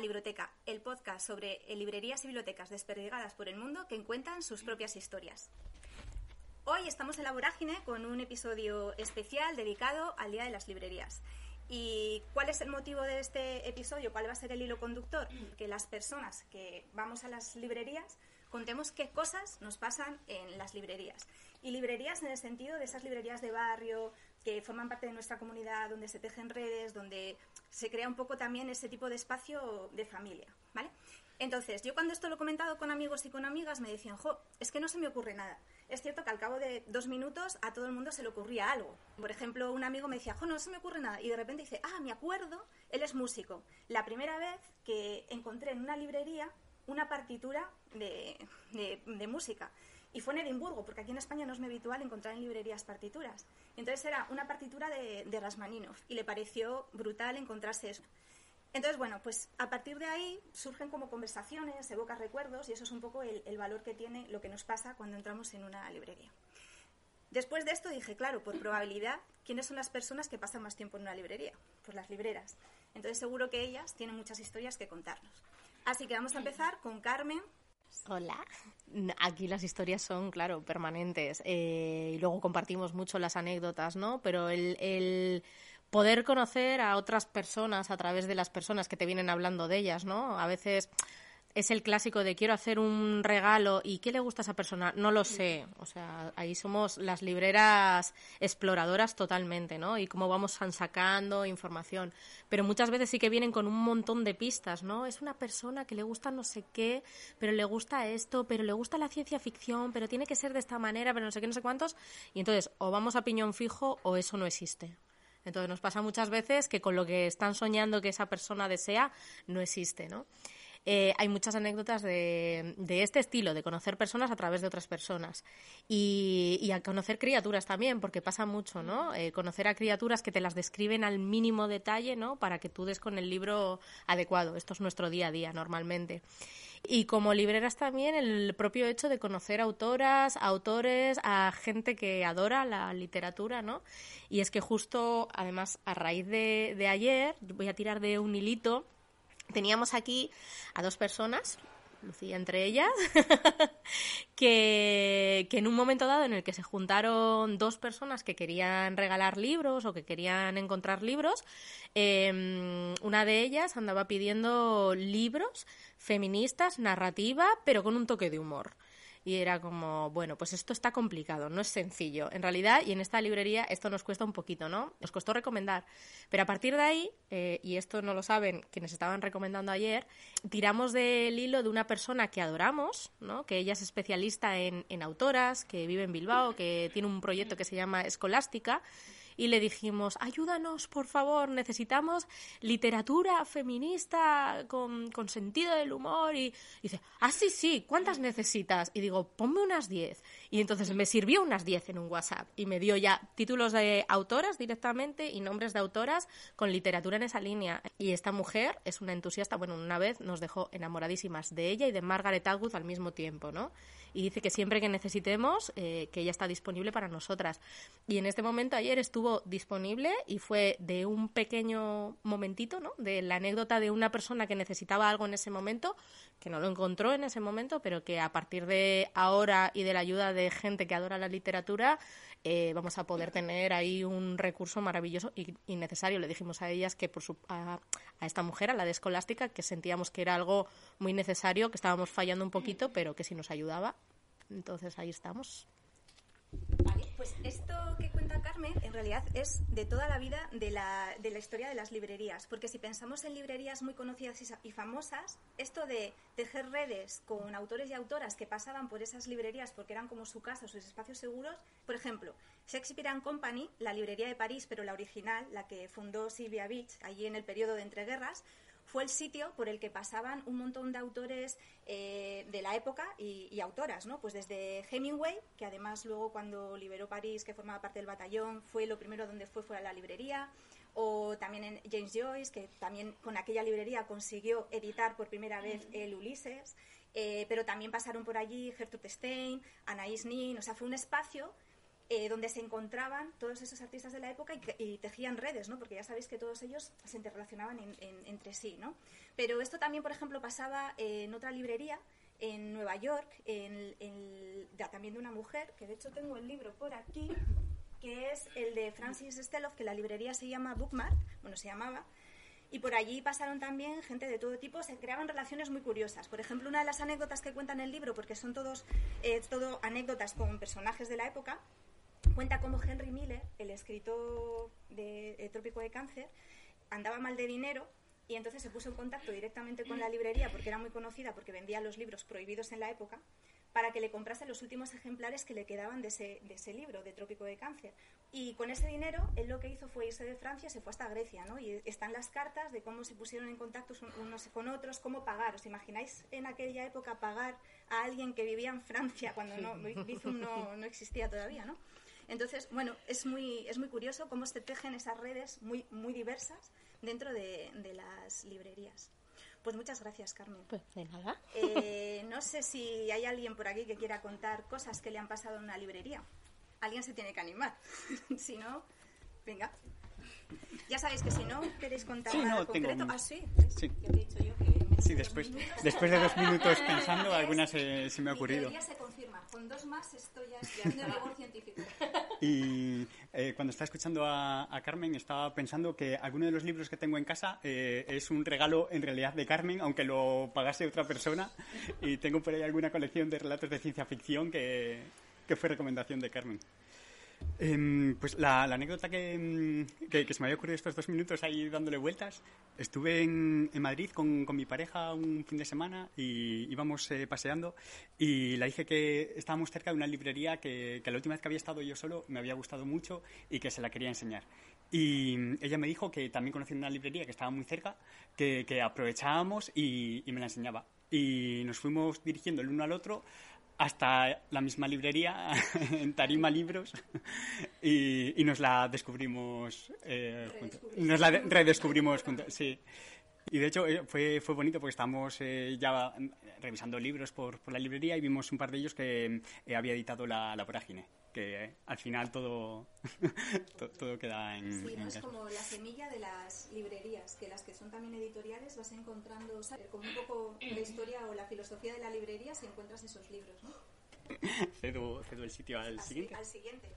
Libroteca, el podcast sobre librerías y bibliotecas desperdigadas por el mundo que encuentran sus propias historias. Hoy estamos en la vorágine con un episodio especial dedicado al Día de las Librerías. ¿Y cuál es el motivo de este episodio? ¿Cuál va a ser el hilo conductor? Que las personas que vamos a las librerías contemos qué cosas nos pasan en las librerías. Y librerías en el sentido de esas librerías de barrio que forman parte de nuestra comunidad, donde se tejen redes, donde se crea un poco también ese tipo de espacio de familia, ¿vale? Entonces, yo cuando esto lo he comentado con amigos y con amigas me decían, jo, es que no se me ocurre nada. Es cierto que al cabo de dos minutos a todo el mundo se le ocurría algo. Por ejemplo, un amigo me decía, jo, no se me ocurre nada. Y de repente dice, ah, me acuerdo, él es músico. La primera vez que encontré en una librería una partitura de, de, música. Y fue en Edimburgo, porque aquí en España no es muy habitual encontrar en librerías partituras. Entonces era una partitura de, de Rasmaninov y le pareció brutal encontrarse eso. Entonces, bueno, pues a partir de ahí surgen como conversaciones, evoca recuerdos y eso es un poco el, valor que tiene lo que nos pasa cuando entramos en una librería. Después de esto dije, claro, por probabilidad, ¿quiénes son las personas que pasan más tiempo en una librería? Pues las libreras. Entonces seguro que ellas tienen muchas historias que contarnos. Así que vamos a empezar con Carmen. Hola. Aquí las historias son, claro, permanentes. Eh, y luego compartimos mucho las anécdotas, ¿no? Pero el poder conocer a otras personas a través de las personas que te vienen hablando de ellas, ¿no? A veces es el clásico de quiero hacer un regalo y ¿qué le gusta a esa persona? No lo sé. O sea, ahí somos las libreras exploradoras totalmente, ¿no? Y cómo vamos sacando información. Pero muchas veces sí que vienen con un montón de pistas, ¿no? Es una persona que le gusta no sé qué, pero le gusta esto, pero le gusta la ciencia ficción, pero tiene que ser de esta manera, pero no sé qué, no sé cuántos. Y entonces, o vamos a piñón fijo o eso no existe. Entonces nos pasa muchas veces que con lo que están soñando que esa persona desea no existe, ¿no? Eh, hay muchas anécdotas de, este estilo, de conocer personas a través de otras personas. Y, a conocer criaturas también, porque pasa mucho, ¿no? Eh, conocer a criaturas que te las describen al mínimo detalle, ¿no? Para que tú des con el libro adecuado. Esto es nuestro día a día normalmente. Y como libreras también el propio hecho de conocer autoras, autores, a gente que adora la literatura, ¿no? Y es que justo, además, a raíz de ayer, voy a tirar de un hilito, teníamos aquí a dos personas, Lucía entre ellas, que, en un momento dado en el que se juntaron dos personas que querían regalar libros o que querían encontrar libros, em, una de ellas andaba pidiendo libros feministas, narrativa, pero con un toque de humor y era como, bueno, pues esto está complicado, no es sencillo. En realidad, y en esta librería esto nos cuesta un poquito, ¿no? Nos costó recomendar. Pero a partir de ahí, eh, y esto no lo saben quienes estaban recomendando ayer, tiramos del hilo de una persona que adoramos, ¿no? Que ella es especialista en, en autoras, que vive en Bilbao, que tiene un proyecto que se llama Escolástica y le dijimos, ayúdanos, por favor, necesitamos literatura feminista con, con sentido del humor. Y, dice, ah, sí, sí, ¿cuántas necesitas? Y digo, ponme unas 10. Y entonces me sirvió unas 10 en un WhatsApp y me dio ya títulos de autoras directamente y nombres de autoras con literatura en esa línea. Y esta mujer es una entusiasta, bueno, una vez nos dejó enamoradísimas de ella y de Margaret Atwood al mismo tiempo, ¿no? Y dice que siempre que necesitemos, eh, que ella está disponible para nosotras. Y en este momento ayer estuvo disponible y fue de un pequeño momentito, ¿no? De la anécdota de una persona que necesitaba algo en ese momento, que no lo encontró en ese momento, pero que a partir de ahora y de la ayuda de gente que adora la literatura, eh, vamos a poder tener ahí un recurso maravilloso y, necesario. Le dijimos a ellas que por su, a, esta mujer, a la de Escolástica, que sentíamos que era algo muy necesario, que estábamos fallando un poquito, pero que si nos ayudaba. Entonces ahí estamos. Pues esto que cuenta Carmen en realidad es de toda la vida de la, de la historia de las librerías, porque si pensamos en librerías muy conocidas y, y famosas, esto de tejer redes con autores y autoras que pasaban por esas librerías porque eran como su casa, sus espacios seguros, por ejemplo, Shakespeare and Company, la librería de París, pero la original, la que fundó Sylvia Beach allí en el periodo de entreguerras, fue el sitio por el que pasaban un montón de autores eh, de la época y, autoras, ¿no? Pues desde Hemingway, que además luego cuando liberó París, que formaba parte del batallón, fue lo primero donde fue, fue a la librería, o también en James Joyce, que también con aquella librería consiguió editar por primera vez el Ulises, eh, pero también pasaron por allí Gertrude Stein, Anaïs Nin, o sea, fue un espacio eh, donde se encontraban todos esos artistas de la época y, tejían redes, ¿no? Porque ya sabéis que todos ellos se interrelacionaban entre sí, ¿no? Pero esto también, por ejemplo, pasaba en otra librería en Nueva York, en, también de una mujer, que de hecho tengo el libro por aquí, que es el de Francis Steloff, que la librería se llama Bookmark, bueno, se llamaba, y por allí pasaron también gente de todo tipo, se creaban relaciones muy curiosas. Por ejemplo, una de las anécdotas que cuentan en el libro, porque son todos eh, todo anécdotas con personajes de la época, cuenta cómo Henry Miller, el escritor de Trópico de Cáncer, andaba mal de dinero y entonces se puso en contacto directamente con la librería porque era muy conocida porque vendía los libros prohibidos en la época para que le comprase los últimos ejemplares que le quedaban de ese, de ese libro, de Trópico de Cáncer. Y con ese dinero, él lo que hizo fue irse de Francia, se fue hasta Grecia, ¿no? Y están las cartas de cómo se pusieron en contacto unos con otros, cómo pagar. ¿Os imagináis en aquella época pagar a alguien que vivía en Francia cuando no, Bizum no, no existía todavía, ¿no? Entonces, bueno, es muy, es muy curioso cómo se tejen esas redes muy, muy diversas dentro de, las librerías. Pues muchas gracias, Carmen. Pues de nada. Eh, no sé si hay alguien por aquí que quiera contar cosas que le han pasado en una librería. Alguien se tiene que animar. si no, venga. Ya sabéis que si no queréis contar nada concreto. Ah, sí. Sí. he dicho yo que sí, después, después de dos minutos pensando, alguna se, se me ha ocurrido. se confirma. Con dos más estoy haciendo rigor científico. Y eh, cuando estaba escuchando a, Carmen, estaba pensando que alguno de los libros que tengo en casa eh, es un regalo en realidad de Carmen, aunque lo pagase otra persona. Y tengo por ahí alguna colección de relatos de ciencia ficción que, que fue recomendación de Carmen. Em, pues la, anécdota em, que, se me había ocurrido estos dos minutos ahí dándole vueltas, estuve en, Madrid con, mi pareja un fin de semana y íbamos eh, paseando y le dije que estábamos cerca de una librería que, la última vez que había estado yo solo me había gustado mucho y que se la quería enseñar. Y ella me dijo que también conocía una librería que estaba muy cerca, que, que aprovechábamos y, y me la enseñaba. Y nos fuimos dirigiendo el uno al otro hasta la misma librería, en Tarima Libros, y, nos la descubrimos, eh, nos la redescubrimos juntos, sí. Y de hecho eh, fue, fue bonito porque estábamos eh, ya revisando libros por, por, la librería y vimos un par de ellos que había editado la, la vorágine que al final todo, todo, queda en... Sí, es como la semilla de las librerías, que las que son también editoriales vas encontrando, como un poco la historia o la filosofía de la librería si encuentras esos libros, ¿no? cedo, el sitio al siguiente. Al siguiente.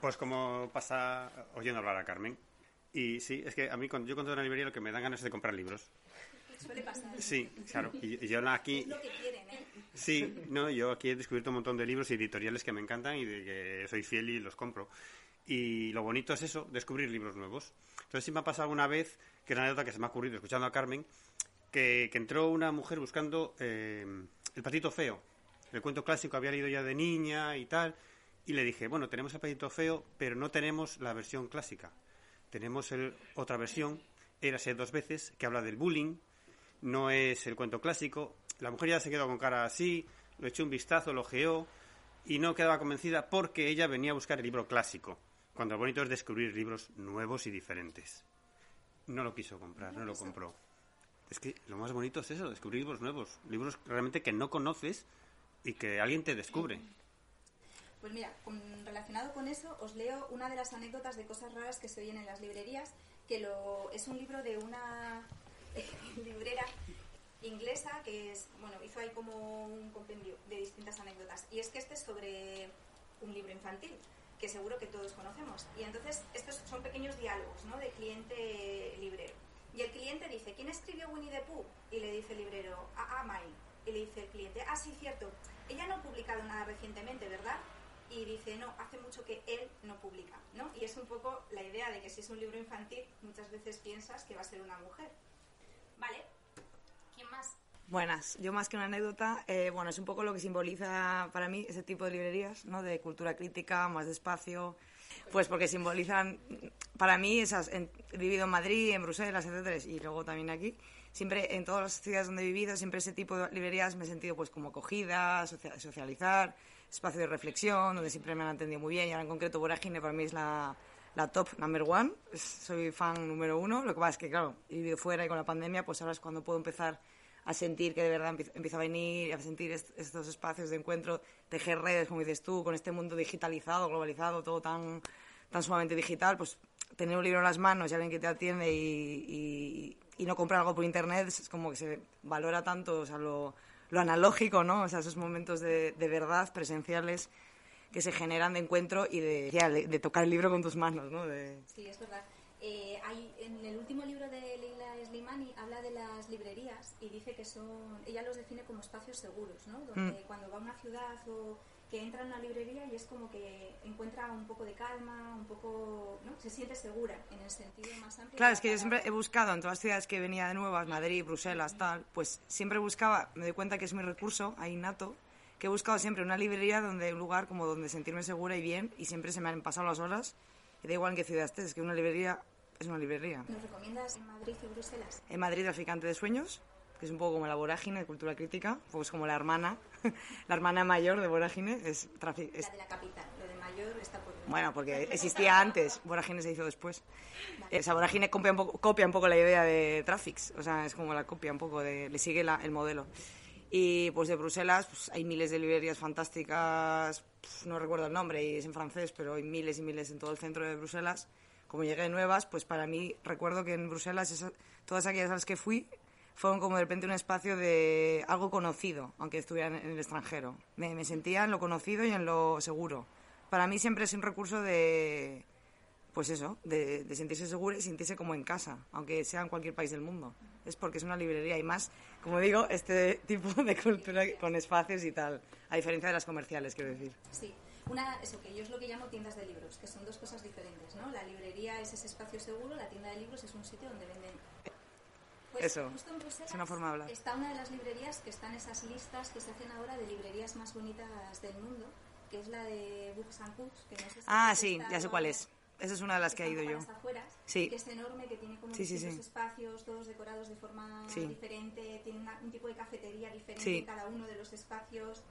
Pues como pasa oyendo hablar a Carmen. Y sí, es que a mí cuando yo cuento en una librería lo que me dan ganas es de comprar libros. Suele pasar. Sí, claro. Y, yo aquí... Es lo que quieren, ¿eh? Sí, no, yo aquí he descubierto un montón de libros y editoriales que me encantan y de que soy fiel y los compro. Y lo bonito es eso, descubrir libros nuevos. Entonces sí me ha pasado una vez, que era una anécdota que se me ha ocurrido escuchando a Carmen, que, entró una mujer buscando eh, El patito feo. El cuento clásico había leído ya de niña y tal. Y le dije, bueno, tenemos el patito feo, pero no tenemos la versión clásica. Tenemos el, otra versión, érase dos veces, que habla del bullying, no es el cuento clásico. La mujer ya se quedó con cara así, lo echó un vistazo, lo geó y no quedaba convencida porque ella venía a buscar el libro clásico, cuando lo bonito es descubrir libros nuevos y diferentes. No lo quiso comprar, no lo compró. Es que lo más bonito es eso, descubrir libros nuevos, libros realmente que no conoces y que alguien te descubre. Pues mira, relacionado con eso, os leo una de las anécdotas de cosas raras que se oyen en las librerías, que lo, es un libro de una librera inglesa que es, bueno, hizo ahí como un compendio de distintas anécdotas. Y es que este es sobre un libro infantil, que seguro que todos conocemos. Y entonces estos son pequeños diálogos, ¿no? De cliente librero. Y el cliente dice, ¿quién escribió Winnie the Pooh? Y le dice el librero, ah, ah, May. Y le dice el cliente, ah, sí, cierto, ella no ha publicado nada recientemente, ¿verdad? y dice, no, hace mucho que él no publica, ¿no? Y es un poco la idea de que si es un libro infantil, muchas veces piensas que va a ser una mujer. ¿Vale? Buenas, yo más que una anécdota, eh, bueno, es un poco lo que simboliza para mí ese tipo de librerías, ¿no? De cultura crítica, más despacio, pues porque simbolizan, para mí, esas, he vivido en Madrid, en Bruselas, etcétera, y luego también aquí, siempre en todas las ciudades donde he vivido, siempre ese tipo de librerías me he sentido pues como acogida, socializar, espacio de reflexión, donde siempre me han entendido muy bien, y ahora en concreto Vorágine para mí es la, la top number one, soy fan número uno, lo que pasa es que, claro, he vivido fuera y con la pandemia, pues ahora es cuando puedo empezar a sentir que de verdad empieza a venir, a sentir estos espacios de encuentro, tejer redes, como dices tú, con este mundo digitalizado, globalizado, todo tan, tan sumamente digital, pues tener un libro en las manos y alguien que te atiende y, y, no comprar algo por internet es como que se valora tanto, o sea, lo, lo analógico, ¿no? O sea, esos momentos de, de, verdad presenciales que se generan de encuentro y de, de, de tocar el libro con tus manos, ¿no? Sí, es verdad. Eh, hay, en el último libro de Leila Slimani habla de las librerías y dice que son, ella los define como espacios seguros, ¿no? Donde mm. cuando va a una ciudad o que entra en una librería y es como que encuentra un poco de calma, un poco, ¿no? Se siente segura en el sentido más amplio. Claro, es que yo siempre he buscado en todas las ciudades que venía de nuevas, Madrid, Bruselas, tal, pues siempre buscaba, me doy cuenta que es mi recurso, ahí nato, que he buscado siempre una librería donde un lugar como donde sentirme segura y bien y siempre se me han pasado las horas y da igual en qué ciudad estés, es que una librería es una librería. ¿Nos recomiendas en Madrid y Bruselas? En Madrid, Traficante de Sueños, que es un poco como la vorágine de cultura crítica, pues como la hermana, la hermana mayor de vorágine. Es, La de la capital, lo de mayor está por... Bueno, porque existía antes, vorágine se hizo después. Esa vorágine copia un, poco, copia un poco la idea de Traffics, o sea, es como la copia un poco, de, le sigue el modelo. Y pues de Bruselas pues, hay miles de librerías fantásticas, no recuerdo el nombre y es en francés, pero hay miles y miles en todo el centro de Bruselas como llegué nuevas, pues para mí recuerdo que en Bruselas todas aquellas a las que fui fueron como de repente un espacio de algo conocido, aunque estuviera en, el extranjero. Me, sentía en lo conocido y en lo seguro. Para mí siempre es un recurso de, pues eso, de, sentirse seguro y sentirse como en casa, aunque sea en cualquier país del mundo. Es porque es una librería y más, como digo, este tipo de cultura con espacios y tal, a diferencia de las comerciales, quiero decir. Sí. Una, eso que yo es lo que llamo tiendas de libros, que son dos cosas diferentes, ¿no? La librería es ese espacio seguro, la tienda de libros es un sitio donde venden... Pues eso, es una forma de hablar. Está una de las librerías que están esas listas que se hacen ahora de librerías más bonitas del mundo, que es la de Books and Cooks, que no sé si Ah, sí, ya sé cuál es. Esa es una de las que he ido yo. Afueras, sí. Que es enorme, que tiene como sí, espacios, todos decorados de forma diferente, tiene un tipo de cafetería diferente en cada uno de los espacios.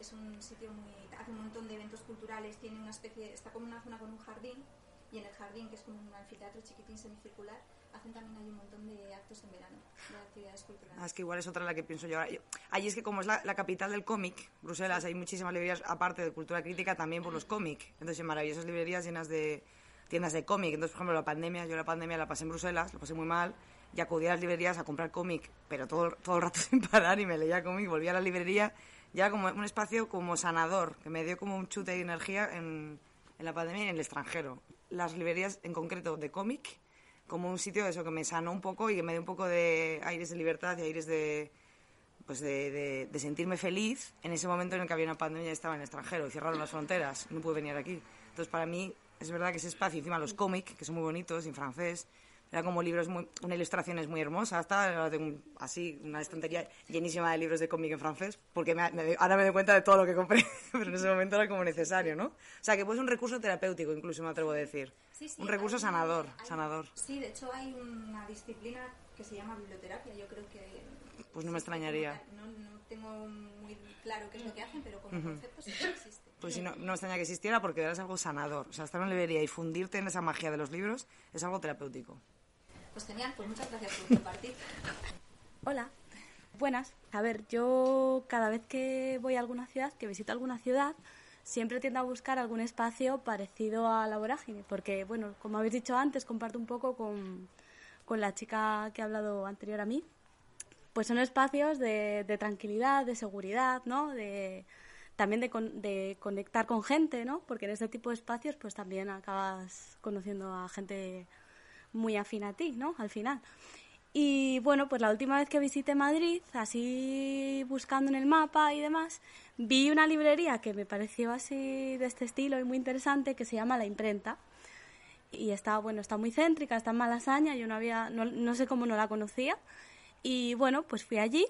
Es un sitio muy. hace un montón de eventos culturales, tiene una especie. está como una zona con un jardín, y en el jardín, que es como un anfiteatro chiquitín semicircular, hacen también hay un montón de actos en verano, de actividades culturales. Ah, es que igual es otra la que pienso yo ahora. Allí es que como es la, capital del cómic, Bruselas, hay muchísimas librerías, aparte de cultura crítica, también por los cómics. Entonces, hay maravillosas librerías llenas de tiendas de cómic. Entonces, por ejemplo, la pandemia, yo la pandemia la pasé en Bruselas, lo pasé muy mal, y acudí a las librerías a comprar cómic, pero todo, todo el rato sin parar y me leía cómic, volví a la librería ya como un espacio como sanador, que me dio como un chute de energía en, la pandemia y en el extranjero. Las librerías en concreto de cómic, como un sitio de eso que me sanó un poco y que me dio un poco de aires de libertad y aires de pues de, de, sentirme feliz en ese momento en el que había una pandemia y estaba en el extranjero y cerraron las fronteras, no pude venir aquí. Entonces, para mí, es verdad que ese espacio, encima los cómics, que son muy bonitos, en francés, era como libros, muy, una ilustración es muy hermosa, hasta tengo así una estantería llenísima de libros de cómic en francés, porque ahora me doy cuenta de todo lo que compré, pero en ese momento era como necesario, ¿no? O sea, que pues un recurso terapéutico, incluso me atrevo a decir. un recurso sanador, sanador. Sí, de hecho hay una disciplina que se llama biblioterapia, yo creo que... Pues no me extrañaría. No, no, tengo muy claro qué es lo que hacen, pero como concepto sí que existe. Pues si no, no extraña que existiera porque eras algo sanador. O sea, estar en librería y fundirte en esa magia de los libros es algo terapéutico. Pues genial, pues muchas gracias por compartir. Hola, buenas. A ver, yo cada vez que voy a alguna ciudad, que visito alguna ciudad, siempre tiendo a buscar algún espacio parecido a la vorágine, porque, bueno, como habéis dicho antes, comparto un poco con, con la chica que ha hablado anterior a mí, pues son espacios de, de tranquilidad, de seguridad, ¿no? De, también de, de, conectar con gente, ¿no? Porque en este tipo de espacios pues también acabas conociendo a gente muy afín a ti, ¿no? Al final. Y bueno, pues la última vez que visité Madrid, así buscando en el mapa y demás, vi una librería que me pareció así de este estilo y muy interesante que se llama La Imprenta. Y está, bueno, está muy céntrica, está en Malasaña, yo no había, no, sé cómo no la conocía. Y bueno, pues fui allí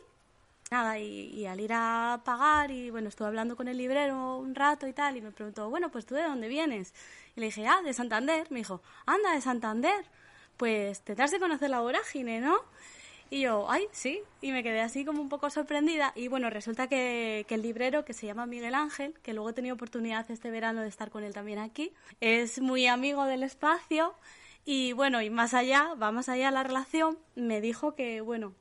nada, y, al ir a pagar, y bueno, estuve hablando con el librero un rato y tal, y me preguntó, bueno, pues tú de dónde vienes? Y le dije, ah, de Santander. Me dijo, anda, de Santander. Pues tendrás de conocer la vorágine, ¿no? Y yo, ay, sí, y me quedé así como un poco sorprendida. Y bueno, resulta que, que, el librero, que se llama Miguel Ángel, que luego he tenido oportunidad este verano de estar con él también aquí, es muy amigo del espacio. Y bueno, y más allá, va más allá la relación, me dijo que, bueno,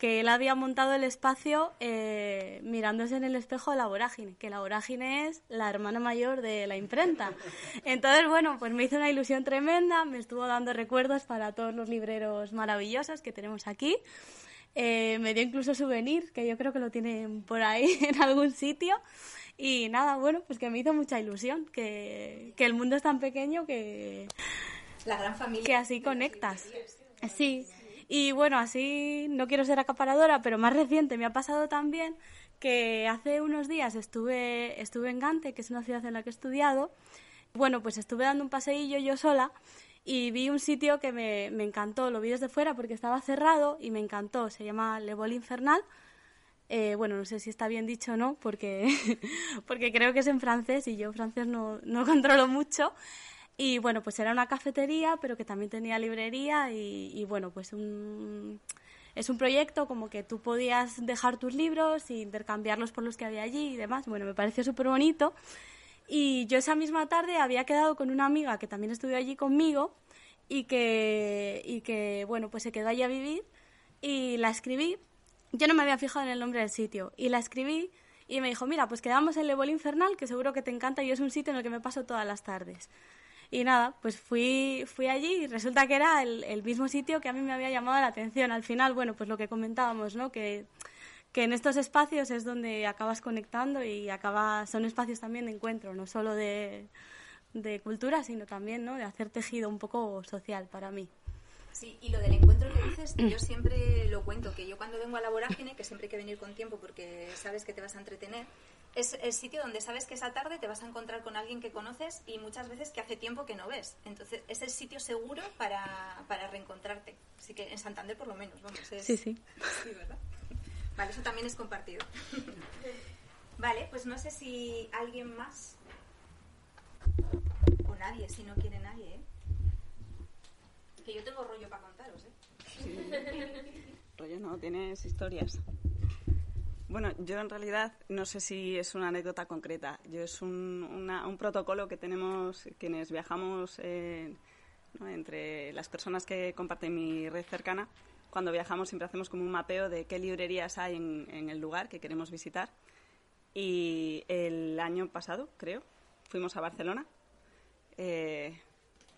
que él había montado el espacio eh, mirándose en el espejo de la vorágine, que la vorágine es la hermana mayor de la imprenta. Entonces, bueno, pues me hizo una ilusión tremenda, me estuvo dando recuerdos para todos los libreros maravillosos que tenemos aquí. Eh, me dio incluso souvenir, que yo creo que lo tienen por ahí en algún sitio. Y nada, bueno, pues que me hizo mucha ilusión, que, que el mundo es tan pequeño que... La gran familia. Que así conectas. Sí, y bueno, así no quiero ser acaparadora, pero más reciente me ha pasado también que hace unos días estuve, estuve en Gante, que es una ciudad en la que he estudiado. Bueno, pues estuve dando un paseillo yo sola y vi un sitio que me, encantó. Lo vi desde fuera porque estaba cerrado y me encantó. Se llama Le Vol Infernal. Eh, bueno, no sé si está bien dicho o no, porque, porque creo que es en francés y yo francés no, no controlo mucho. Y bueno, pues era una cafetería, pero que también tenía librería y, bueno, pues un, es un proyecto como que tú podías dejar tus libros e intercambiarlos por los que había allí y demás. Bueno, me pareció súper bonito. Y yo esa misma tarde había quedado con una amiga que también estudió allí conmigo y que, y que bueno, pues se quedó allí a vivir y la escribí. Yo no me había fijado en el nombre del sitio y la escribí y me dijo, mira, pues quedamos en Lebol Infernal, que seguro que te encanta y es un sitio en el que me paso todas las tardes. Y nada, pues fui, fui allí y resulta que era el, mismo sitio que a mí me había llamado la atención. Al final, bueno, pues lo que comentábamos, ¿no? Que, que en estos espacios es donde acabas conectando y acaba, son espacios también de encuentro, no solo de, de cultura, sino también ¿no? de hacer tejido un poco social para mí. Sí, y lo del encuentro que dices, yo siempre lo cuento, que yo cuando vengo a la vorágine, que siempre hay que venir con tiempo porque sabes que te vas a entretener, es el sitio donde sabes que esa tarde te vas a encontrar con alguien que conoces y muchas veces que hace tiempo que no ves. Entonces, es el sitio seguro para, para reencontrarte. Así que en Santander, por lo menos, vamos. Sí, sí. Sí, ¿verdad? Vale, eso también es compartido. vale, pues no sé si alguien más o nadie, si no quiere nadie, ¿eh? Que yo tengo rollo para contaros, ¿eh? rollo no, tienes historias. Bueno, yo en realidad no sé si es una anécdota concreta. Yo es un, protocolo que tenemos quienes viajamos eh, entre las personas que comparten mi red cercana. Cuando viajamos siempre hacemos como un mapeo de qué librerías hay en, el lugar que queremos visitar. Y el año pasado, creo, fuimos a Barcelona. Eh,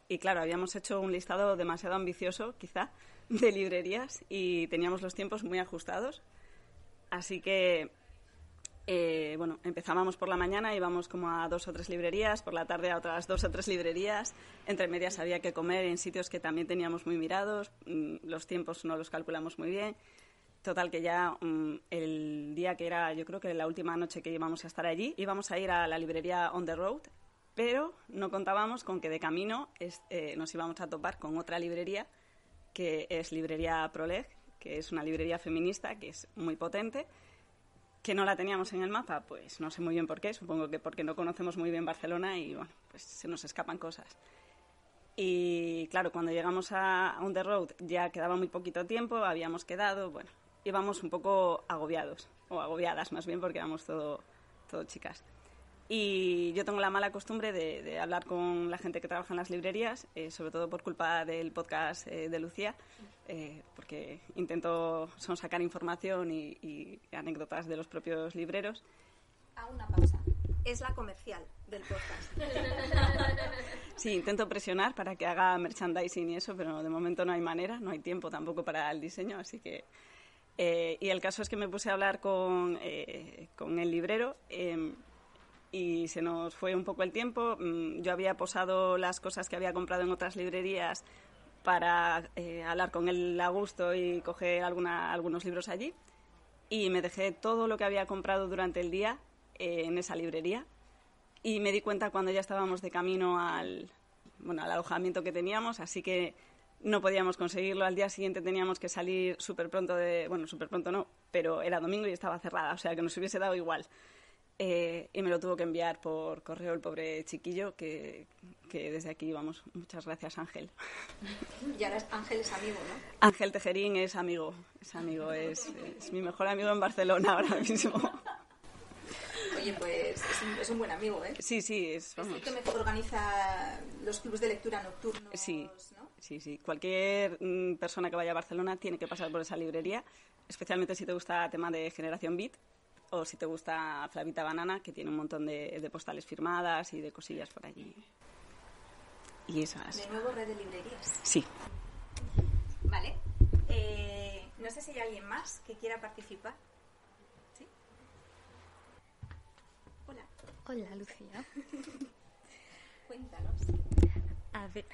y claro, habíamos hecho un listado demasiado ambicioso, quizá, de librerías y teníamos los tiempos muy ajustados Así que, eh, bueno, empezábamos por la mañana, íbamos como a dos o tres librerías, por la tarde a otras dos o tres librerías, entre medias había que comer en sitios que también teníamos muy mirados, mm, los tiempos no los calculamos muy bien. Total, que ya mm, el día que era, yo creo que la última noche que íbamos a estar allí, íbamos a ir a la librería On the Road, pero no contábamos con que de camino eh, nos íbamos a topar con otra librería, que es Librería Proleg, que es una librería feminista que es muy potente, que no la teníamos en el mapa, pues no sé muy bien por qué, supongo que porque no conocemos muy bien Barcelona y bueno, pues se nos escapan cosas. Y claro, cuando llegamos a On Road ya quedaba muy poquito tiempo, habíamos quedado, bueno, íbamos un poco agobiados, o agobiadas más bien porque éramos todo, todo chicas. Y yo tengo la mala costumbre de, hablar con la gente que trabaja en las librerías, eh, sobre todo por culpa del podcast eh, de Lucía, eh, porque intento son sacar información y, anécdotas de los propios libreros. A una pausa. Es la comercial del podcast. Sí, intento presionar para que haga merchandising y eso, pero de momento no hay manera, no hay tiempo tampoco para el diseño, así que... y el caso es que me puse a hablar con, con el librero em, y se nos fue un poco el tiempo. Mm, yo había posado las cosas que había comprado en otras librerías para eh, hablar con él a gusto y coger alguna, algunos libros allí. Y me dejé todo lo que había comprado durante el día eh, en esa librería y me di cuenta cuando ya estábamos de camino al, bueno, al alojamiento que teníamos, así que no podíamos conseguirlo. Al día siguiente teníamos que salir súper pronto de... Bueno, súper pronto no, pero era domingo y estaba cerrada, o sea que nos hubiese dado igual. Eh, y me lo tuvo que enviar por correo el pobre chiquillo, que, que desde aquí, vamos, muchas gracias Ángel. Y ahora Ángel es amigo, ¿no? Ángel Tejerín es amigo, es amigo, es, es mi mejor amigo en Barcelona ahora mismo. Oye, pues es un, es un buen amigo, ¿eh? Sí, sí, es, Es el vamos, que me organiza los clubes de lectura nocturnos, Sí. ¿no? Sí, sí. Cualquier mm, persona que vaya a Barcelona tiene que pasar por esa librería, especialmente si te gusta tema de generación Beat o si te gusta Flavita Banana, que tiene un montón de, de postales firmadas y de cosillas por allí. Y esas. De nuevo, red de librerías. Sí. Vale. Eh, no sé si hay alguien más que quiera participar. ¿Sí? Hola, Hola, Lucía. cuéntanos. A ver,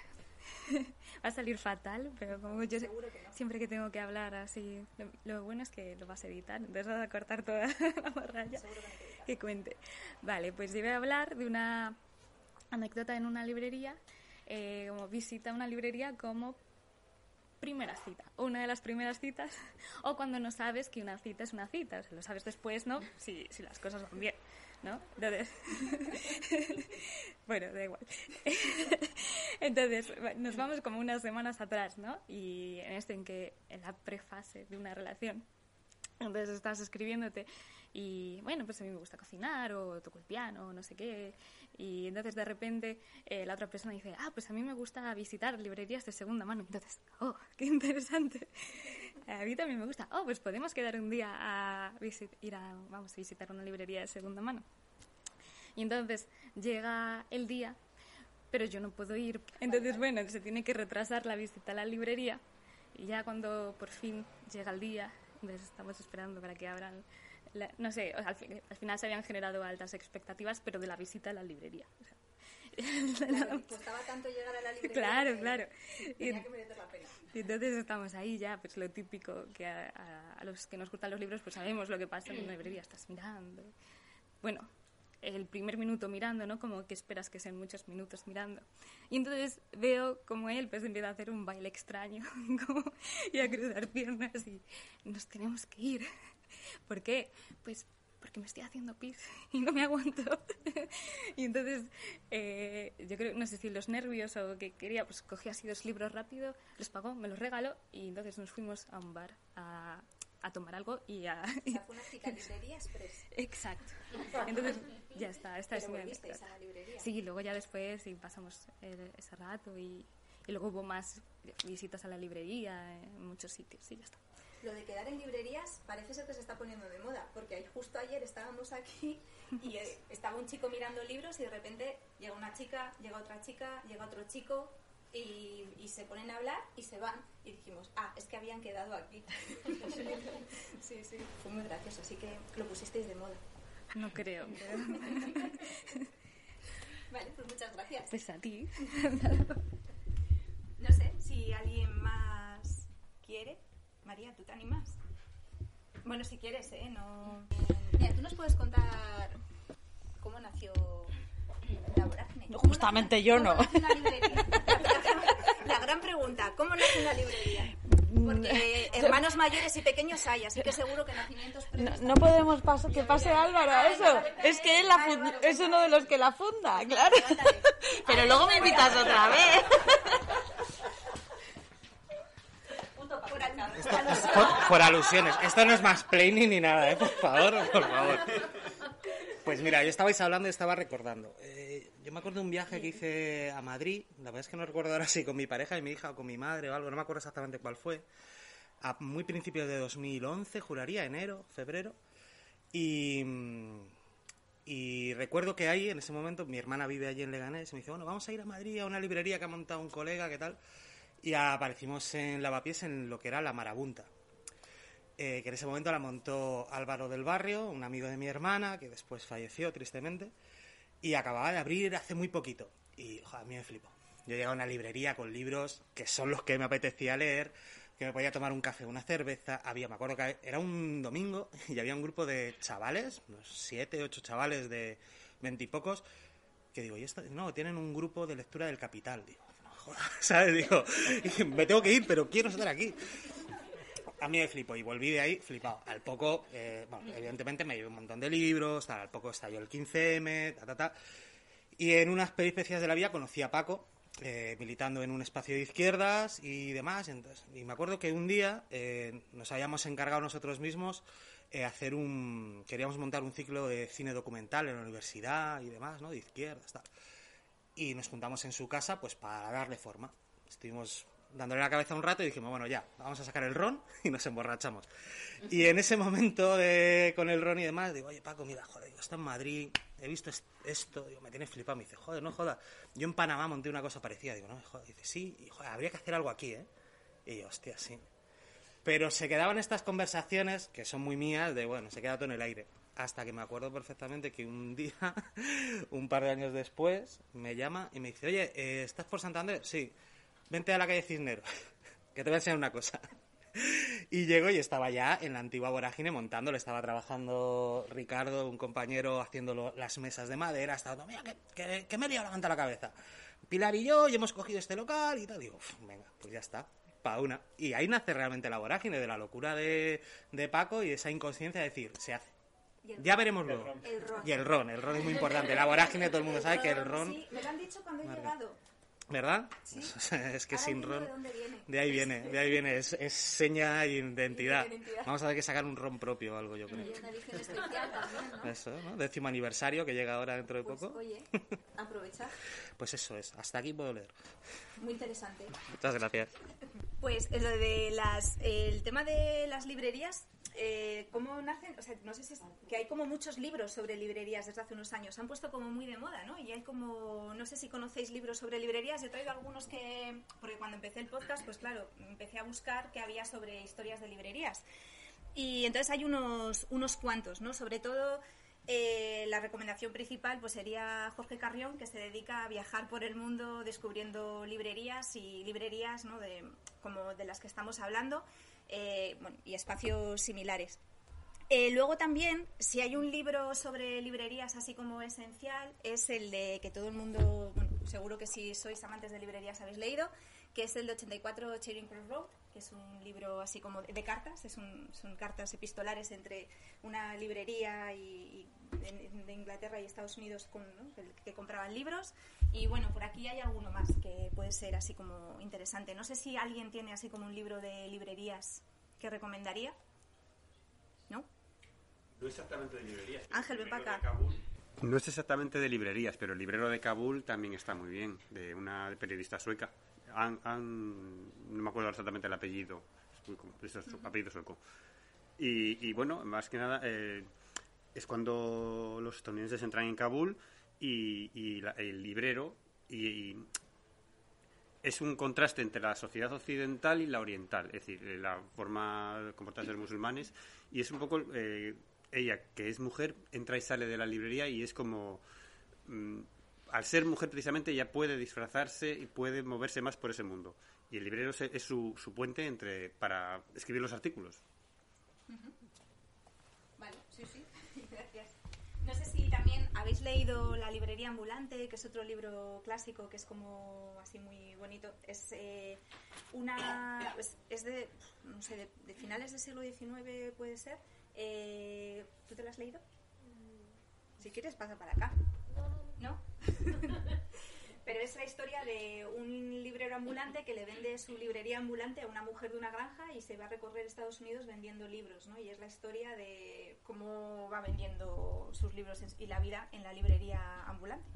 va a salir fatal, pero como yo que no. siempre que tengo que hablar así, lo, lo bueno es que lo vas a editar, entonces vas a cortar toda la morralla Seguro que que cuente. Vale, pues yo voy a hablar de una anécdota en una librería, eh, como visita a una librería como primera cita, una de las primeras citas, o cuando no sabes que una cita es una cita, o sea, lo sabes después, ¿no? Si, si las cosas van bien, ¿no? Entonces, bueno, da igual. Entonces, nos vamos como unas semanas atrás, ¿no? Y en esto en que, en la prefase de una relación, entonces estás escribiéndote y bueno, pues a mí me gusta cocinar o toco el piano o no sé qué. Y entonces de repente eh, la otra persona dice, ah, pues a mí me gusta visitar librerías de segunda mano. Entonces, oh, qué interesante. A mí también me gusta. Oh, pues podemos quedar un día a visit ir a, vamos a visitar una librería de segunda mano. Y entonces llega el día, pero yo no puedo ir. Entonces, bueno, se tiene que retrasar la visita a la librería. Y ya cuando por fin llega el día, entonces estamos esperando para que abran. la- no sé, al, fin- al final se habían generado altas expectativas, pero de la visita a la librería. o sea. Claro, costaba tanto llegar a la librería. Claro, que claro. Y- Tenía que merecer la pena. y entonces estamos ahí ya, pues lo típico que a, a- a los que nos gustan los libros, pues sabemos lo que pasa en una librería, estás mirando. Bueno, el primer minuto mirando, ¿no? Como que esperas que sean muchos minutos mirando. Y entonces veo como él pues empieza a hacer un baile extraño como, y a cruzar piernas y nos tenemos que ir. ¿Por qué? Pues porque me estoy haciendo pis y no me aguanto. y entonces, eh, yo creo, no sé si los nervios o que quería, pues cogí así dos libros rápido, los pagó, me los regaló y entonces nos fuimos a un bar a, a tomar algo y a... O sea, fue una librería express. Exacto. Entonces, ya está, esta es mi a la librería. Sí, luego ya después sí, pasamos el- ese rato y, y luego hubo más visitas a la librería en muchos sitios y ya está. Lo de quedar en librerías parece ser que se está poniendo de moda, porque justo ayer estábamos aquí y eh, estaba un chico mirando libros y de repente llega una chica, llega otra chica, llega otro chico y, y se ponen a hablar y se van. Y dijimos, ah, es que habían quedado aquí. sí, sí, fue muy gracioso, así que lo pusisteis de moda. No creo. Vale, pues muchas gracias. Pues a ti. No sé si alguien más. María, ¿tú te animas? Bueno, si quieres, ¿eh? No... Mira, ¿tú nos puedes contar cómo nació la vorágine? ¿Cómo Justamente yo no. La gran pregunta, ¿cómo nace una librería? Porque hermanos mayores y pequeños hay, así que seguro que nacimientos No, no podemos pasar que pase Álvaro a eso. Es que él la vale, es uno de los que la funda, claro. Pero luego me invitas otra vez. Por al- Esto- por, alusiones. Esto no es más planning ni nada, ¿eh? Por favor, por favor. Pues mira, yo estabais hablando y estaba recordando. Eh, yo me acuerdo de un viaje que hice a Madrid. La verdad es que no recuerdo ahora si con mi pareja y mi hija o con mi madre o algo. No me acuerdo exactamente cuál fue. A muy principios de 2011, juraría, enero, febrero. Y, y recuerdo que ahí, en ese momento, mi hermana vive allí en Leganés. Y me dice, bueno, vamos a ir a Madrid a una librería que ha montado un colega, ¿qué tal? Y aparecimos en Lavapiés en lo que era la Marabunta eh, que en ese momento la montó Álvaro del Barrio, un amigo de mi hermana, que después falleció tristemente, y acababa de abrir hace muy poquito. Y joder, a mí me flipó. Yo llegué a una librería con libros que son los que me apetecía leer, que me podía tomar un café, una cerveza. Había, me acuerdo que era un domingo y había un grupo de chavales, unos siete, ocho chavales de veintipocos, que digo, ¿y esto? No, tienen un grupo de lectura del Capital. Digo, no jodas, ¿sabes? Digo, me tengo que ir, pero quiero estar aquí. A mí me flipo y volví de ahí flipado. Al poco, eh, bueno, evidentemente me llevé un montón de libros, tal, al poco estalló el 15M, ta, ta, ta. Y en unas peripecias de la vida conocí a Paco, eh, militando en un espacio de izquierdas y demás. Entonces, y me acuerdo que un día eh, nos habíamos encargado nosotros mismos eh, hacer un... Queríamos montar un ciclo de cine documental en la universidad y demás, ¿no? De izquierdas, tal. Y nos juntamos en su casa, pues, para darle forma. Estuvimos dándole la cabeza un rato y dijimos, bueno, ya, vamos a sacar el ron y nos emborrachamos. Y en ese momento con el ron y demás, digo, oye, Paco, mira, joder, yo estoy en Madrid, he visto es- esto, digo, me tiene flipado. Me dice, joder, no jodas. Yo en Panamá monté una cosa parecida. Digo, no, joder. Dice, sí, habría que hacer algo aquí, ¿eh? Y yo, hostia, sí. Pero se quedaban estas conversaciones, que son muy mías, de, bueno, se queda todo en el aire. Hasta que me acuerdo perfectamente que un día, un par de años después, me llama y me dice, oye, eh, ¿estás por Santander? Sí. Vente a la calle Cisnero, que te voy a enseñar una cosa. Y llego y estaba ya en la antigua vorágine montando, le estaba trabajando Ricardo, un compañero, haciendo lo- las mesas de madera, estaba, mira, que, que, que me he liado la manta a la cabeza. Pilar y yo, y hemos cogido este local y tal. Digo, "Uf, venga, pues ya está, pa' una. Y ahí nace realmente la vorágine de la locura de, de Paco y esa inconsciencia de decir, se hace. Ya veremos luego. El ron. Y el ron, el ron es muy importante. La vorágine, todo el mundo sabe que el ron, Sí, me lo han dicho cuando he Marga. llegado. ¿Verdad? Sí. Es que Ahora sin ron... de dónde viene. De ahí viene, de ahí viene, es, es seña y identidad. Identidad. Vamos a tener que sacar un ron propio o algo, yo creo. Y una especial también, ¿no? Eso, ¿no? Décimo aniversario que llega ahora dentro de Pues, poco. oye, aprovecha. Pues eso es, hasta aquí puedo leer. Muy interesante. Muchas gracias. Pues eh, lo de las, el tema de las librerías, eh, ¿cómo nacen? O sea, no sé si es que hay como muchos libros sobre librerías desde hace unos años. Se han puesto como muy de moda, ¿no? Y hay como, no sé si conocéis libros sobre librerías. He traído algunos que, porque cuando empecé el podcast, pues claro, empecé a buscar qué había sobre historias de librerías. Y entonces hay unos, unos cuantos, ¿no? Sobre todo eh, la recomendación principal pues sería Jorge Carrión, que se dedica a viajar por el mundo descubriendo librerías y librerías, ¿no? De, como de las que estamos hablando, eh, y espacios similares. Eh, luego también, si hay un libro sobre librerías así como esencial, es el de que todo el mundo, seguro que si sois amantes de librerías habéis leído, que es el de 84 Charing Cross Road, que es un libro así como de, cartas, es un- son cartas epistolares entre una librería y de, de Inglaterra y Estados Unidos con, ¿no? que, que compraban libros. Y bueno, por aquí hay alguno más que puede ser así como interesante. No sé si alguien tiene así como un libro de librerías que recomendaría. ¿No? No exactamente de librerías. Ángel, ven para acá. No es exactamente de librerías, pero el librero de Kabul también está muy bien, de una periodista sueca. Han, han- no me acuerdo exactamente el apellido, es muy es su apellido sueco. Y, y bueno, más que nada, eh, es cuando los estadounidenses entran en Kabul y, el librero y, es un contraste entre la sociedad occidental y la oriental, es decir, eh, la forma de comportarse los musulmanes y es un poco eh, ella que es mujer entra y sale de la librería y es como mm, al ser mujer precisamente ella puede disfrazarse y puede moverse más por ese mundo y el librero es, su, puente entre para escribir los artículos sí, sí. Gracias. No sé si también habéis leído La librería ambulante, que es otro libro clásico que es como así muy bonito. Es eh, una. pues, es de. No sé, de, de finales del siglo XIX puede ser. Eh, ¿Tú te lo has leído? Si quieres, pasa para acá. ¿No? Pero es la historia de un librero ambulante que le vende su librería ambulante a una mujer de una granja y se va a recorrer Estados Unidos vendiendo libros, ¿no? Y es la historia de cómo va vendiendo sus libros y la vida en la librería ambulante.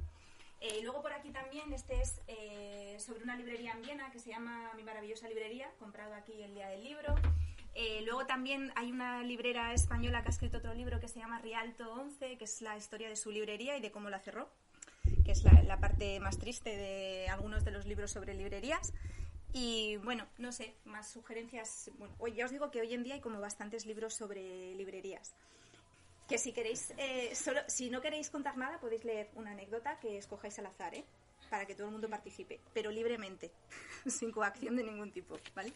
Eh, y luego por aquí también, este es eh, sobre una librería en Viena que se llama Mi Maravillosa Librería, comprado aquí el día del libro. Eh, luego también hay una librera española que ha escrito otro libro que se llama Rialto 11, que es la historia de su librería y de cómo la cerró que es la, parte más triste de algunos de los libros sobre librerías. Y bueno, no sé, más sugerencias. Bueno, hoy ya os digo que hoy en día hay como bastantes libros sobre librerías. Que si queréis, eh, solo, si no queréis contar nada, podéis leer una anécdota que escojáis al azar, ¿eh? Para que todo el mundo participe, pero libremente, sin coacción de ningún tipo, ¿vale?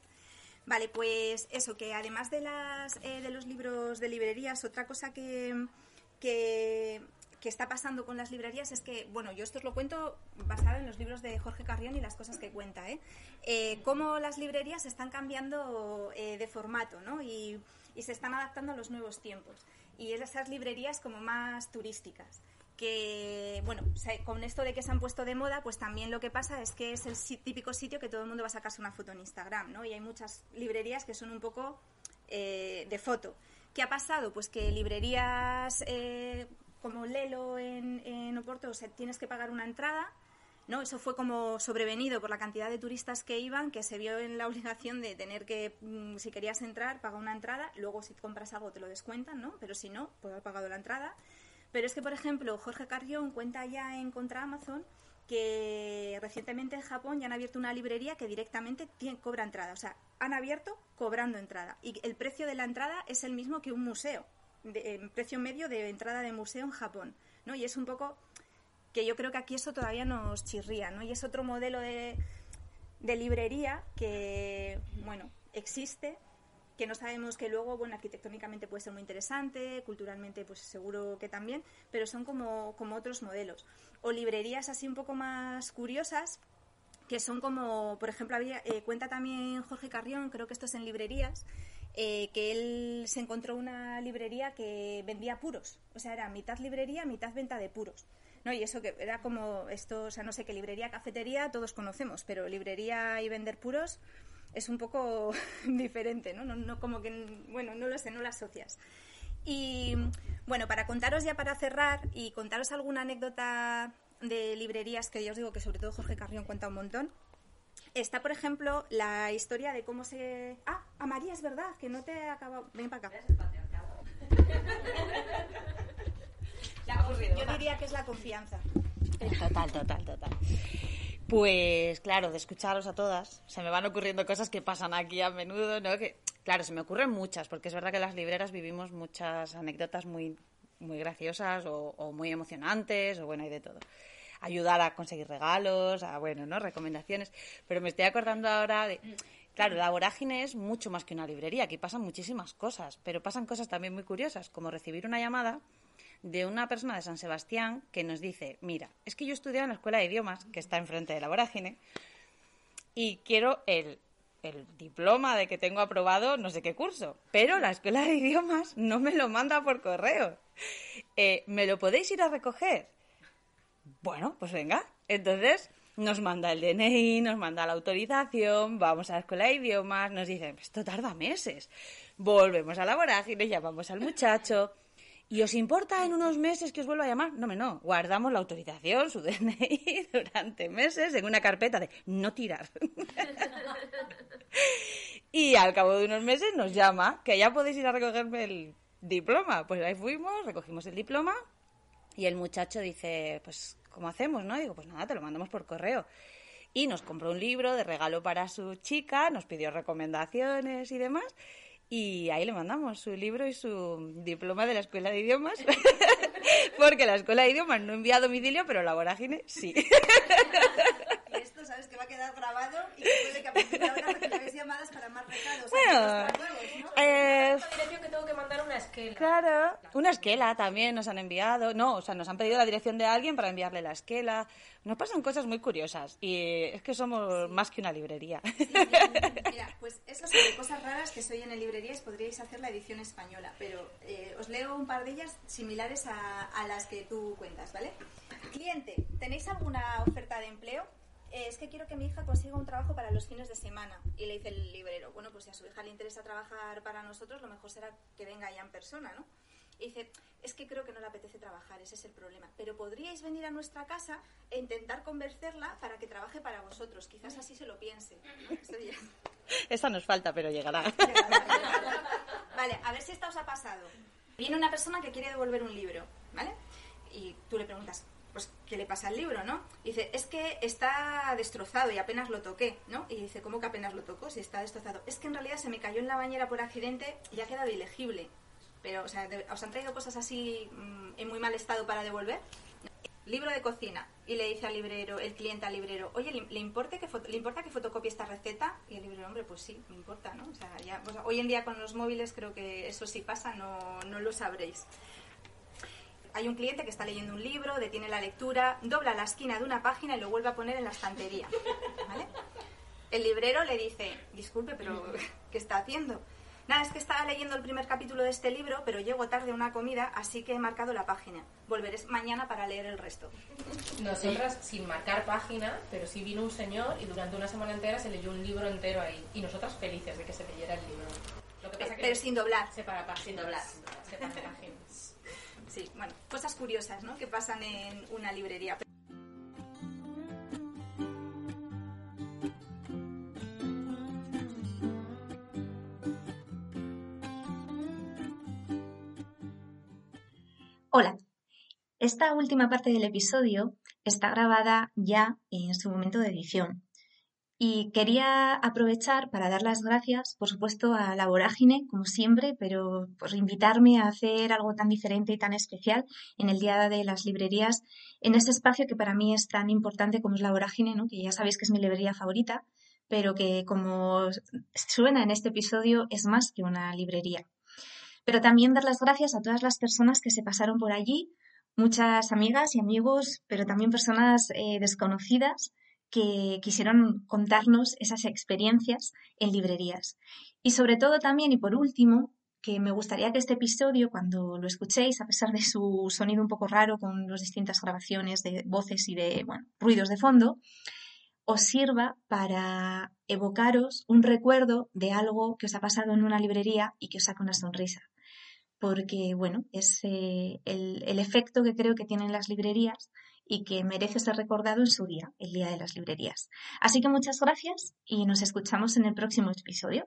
Vale, pues eso, que además de, las, eh, de los libros de librerías, otra cosa que, que, que está pasando con las librerías es que, bueno, yo esto os lo cuento basado en los libros de Jorge Carrión y las cosas que cuenta, ¿eh? eh cómo las librerías están cambiando eh, de formato, ¿no? Y, se están adaptando a los nuevos tiempos. Y esas librerías como más turísticas que, bueno, con esto de que se han puesto de moda, pues también lo que pasa es que es el típico sitio que todo el mundo va a sacarse una foto en Instagram, ¿no? Y hay muchas librerías que son un poco eh, de foto. ¿Qué ha pasado? Pues que librerías eh, como Lelo en, Oporto, o sea, tienes que pagar una entrada, ¿no? Eso fue como sobrevenido por la cantidad de turistas que iban, que se vio en la obligación de tener que, mm, si querías entrar, pagar una entrada, luego si compras algo te lo descuentan, ¿no? Pero si no, puedes haber pagado la entrada. Pero es que, por ejemplo, Jorge Carrión cuenta ya en Contra Amazon que recientemente en Japón ya han abierto una librería que directamente cobra entrada. O sea, han abierto cobrando entrada. Y el precio de la entrada es el mismo que un museo. De, precio medio de entrada de museo en Japón. ¿no? Y es un poco que yo creo que aquí eso todavía nos chirría. ¿no? Y es otro modelo de, de librería que, bueno, existe, que no sabemos que luego, bueno, arquitectónicamente puede ser muy interesante, culturalmente pues seguro que también, pero son como, como otros modelos. O librerías así un poco más curiosas, que son como, por ejemplo, había, eh, cuenta también Jorge Carrión, creo que esto es en librerías, eh, que él se encontró una librería que vendía puros, o sea, era mitad librería, mitad venta de puros. ¿no? Y eso que era como esto, o sea, no sé qué librería, cafetería, todos conocemos, pero librería y vender puros, es un poco diferente, ¿no? ¿no? No, como que, bueno, no lo sé, no lo asocias. Y bueno, para contaros ya para cerrar y contaros alguna anécdota de librerías que yo os digo que sobre todo Jorge Carrión cuenta un montón. Está, por ejemplo, la historia de cómo se... Ah, a María, es verdad, que no te he acabado... Ven para acá. Yo diría que es la confianza. Total, total, total. Pues claro, de escucharos a todas, se me van ocurriendo cosas que pasan aquí a menudo, ¿no? Que, claro, se me ocurren muchas, porque es verdad que las libreras vivimos muchas anécdotas muy, muy graciosas o, muy emocionantes, o bueno, hay de todo. Ayudar a conseguir regalos, a, bueno, ¿no? Recomendaciones. Pero me estoy acordando ahora de... Claro, la vorágine es mucho más que una librería, aquí pasan muchísimas cosas, pero pasan cosas también muy curiosas, como recibir una llamada de una persona de San Sebastián que nos dice, mira, es que yo estudiado en la escuela de idiomas, que está enfrente de la vorágine, y quiero el, el diploma de que tengo aprobado no sé qué curso, pero la escuela de idiomas no me lo manda por correo. Eh, ¿Me lo podéis ir a recoger? Bueno, pues venga. Entonces nos manda el DNI, nos manda la autorización, vamos a la escuela de idiomas, nos dicen, esto tarda meses. Volvemos a la vorágine, llamamos al muchacho, ¿Y os importa en unos meses que os vuelva a llamar? No, no, guardamos la autorización, su DNI, durante meses en una carpeta de no tirar. y al cabo de unos meses nos llama, que ya podéis ir a recogerme el diploma. Pues ahí fuimos, recogimos el diploma y el muchacho dice, pues, ¿cómo hacemos? no? digo, pues nada, te lo mandamos por correo. Y nos compró un libro de regalo para su chica, nos pidió recomendaciones y demás. Y ahí le mandamos su libro y su diploma de la Escuela de Idiomas, porque la Escuela de Idiomas no envía a domicilio, pero la vorágine sí. grabado y que puede que a partir de ahora recibáis llamadas para más regalos. Bueno, eh, dirección que tengo que mandar una esquela. Claro, una esquela también nos han enviado. No, o sea, nos han pedido la dirección de alguien para enviarle la esquela. Nos pasan cosas muy curiosas y es que somos más que una librería. Mira, pues eso sobre cosas raras que soy en el librerías podríais hacer la edición española, pero eh, os leo un par de ellas similares a, a las que tú cuentas, ¿vale? Cliente, ¿tenéis alguna oferta de empleo? Eh, es que quiero que mi hija consiga un trabajo para los fines de semana. Y le dice el librero, bueno, pues si a su hija le interesa trabajar para nosotros, lo mejor será que venga ya en persona, ¿no? Y dice, es que creo que no le apetece trabajar, ese es el problema. Pero podríais venir a nuestra casa e intentar convencerla para que trabaje para vosotros. Quizás así se lo piense. Esa nos falta, pero llegará. vale, a ver si esta os ha pasado. Viene una persona que quiere devolver un libro, ¿vale? Y tú le preguntas, pues, ¿qué le pasa al libro, no? Y dice, es que está destrozado y apenas lo toqué, ¿no? Y dice, ¿cómo que apenas lo tocó si está destrozado? Es que en realidad se me cayó en la bañera por accidente y ha quedado ilegible. Pero, o sea, ¿os han traído cosas así mm, en muy mal estado para devolver? libro de cocina. Y le dice al librero, el cliente al librero, oye, ¿le, importa que ¿le importa que fotocopie esta receta? Y el librero, hombre, pues sí, me importa, ¿no? O sea, ya, hoy en día con los móviles creo que eso sí pasa, no, no lo sabréis. Hay un cliente que está leyendo un libro, detiene la lectura, dobla la esquina de una página y lo vuelve a poner en la estantería. ¿vale? El librero le dice, disculpe, pero ¿qué está haciendo? Nada, es que estaba leyendo el primer capítulo de este libro, pero llego tarde a una comida, así que he marcado la página. Volveré mañana para leer el resto. Nosotras, sin marcar página, pero sí vino un señor y durante una semana entera se leyó un libro entero ahí. Y nosotras felices de que se leyera el libro. Lo que pasa que Pero sin doblar. se para páginas. Sin doblar. Se para páginas. Sí, bueno, cosas curiosas, ¿no? Que pasan en una librería. Hola. Esta última parte del episodio está grabada ya en su momento de edición. Y quería aprovechar para dar las gracias, por supuesto, a la vorágine, como siempre, pero por invitarme a hacer algo tan diferente y tan especial en el Día de las Librerías, en ese espacio que para mí es tan importante como es la vorágine, ¿no? que ya sabéis que es mi librería favorita, pero que como suena en este episodio es más que una librería. Pero también dar las gracias a todas las personas que se pasaron por allí, muchas amigas y amigos, pero también personas eh, desconocidas que quisieron contarnos esas experiencias en librerías. Y sobre todo también, y por último, que me gustaría que este episodio, cuando lo escuchéis, a pesar de su sonido un poco raro con las distintas grabaciones de voces y de bueno, ruidos de fondo, os sirva para evocaros un recuerdo de algo que os ha pasado en una librería y que os saca una sonrisa. Porque, bueno, es eh, el, el efecto que creo que tienen las librerías y que merece ser recordado en su día, el Día de las Librerías. Así que muchas gracias y nos escuchamos en el próximo episodio.